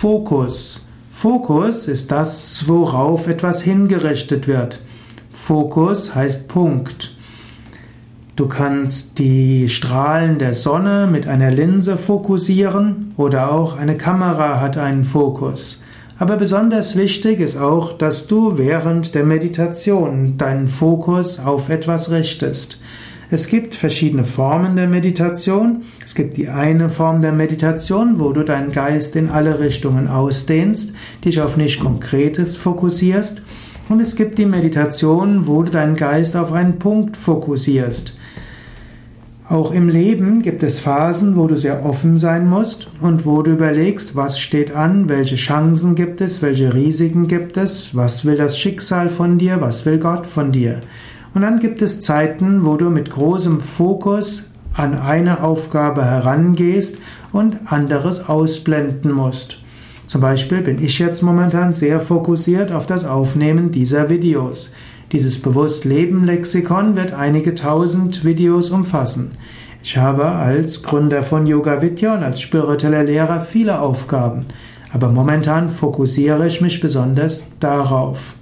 Fokus. Fokus ist das, worauf etwas hingerichtet wird. Fokus heißt Punkt. Du kannst die Strahlen der Sonne mit einer Linse fokussieren oder auch eine Kamera hat einen Fokus. Aber besonders wichtig ist auch, dass du während der Meditation deinen Fokus auf etwas richtest. Es gibt verschiedene Formen der Meditation. Es gibt die eine Form der Meditation, wo du deinen Geist in alle Richtungen ausdehnst, dich auf nicht Konkretes fokussierst. Und es gibt die Meditation, wo du deinen Geist auf einen Punkt fokussierst. Auch im Leben gibt es Phasen, wo du sehr offen sein musst und wo du überlegst, was steht an, welche Chancen gibt es, welche Risiken gibt es, was will das Schicksal von dir, was will Gott von dir. Und dann gibt es Zeiten, wo du mit großem Fokus an eine Aufgabe herangehst und anderes ausblenden musst. Zum Beispiel bin ich jetzt momentan sehr fokussiert auf das Aufnehmen dieser Videos. Dieses Bewusst-Leben-Lexikon wird einige tausend Videos umfassen. Ich habe als Gründer von Yoga Vidya und als spiritueller Lehrer viele Aufgaben, aber momentan fokussiere ich mich besonders darauf.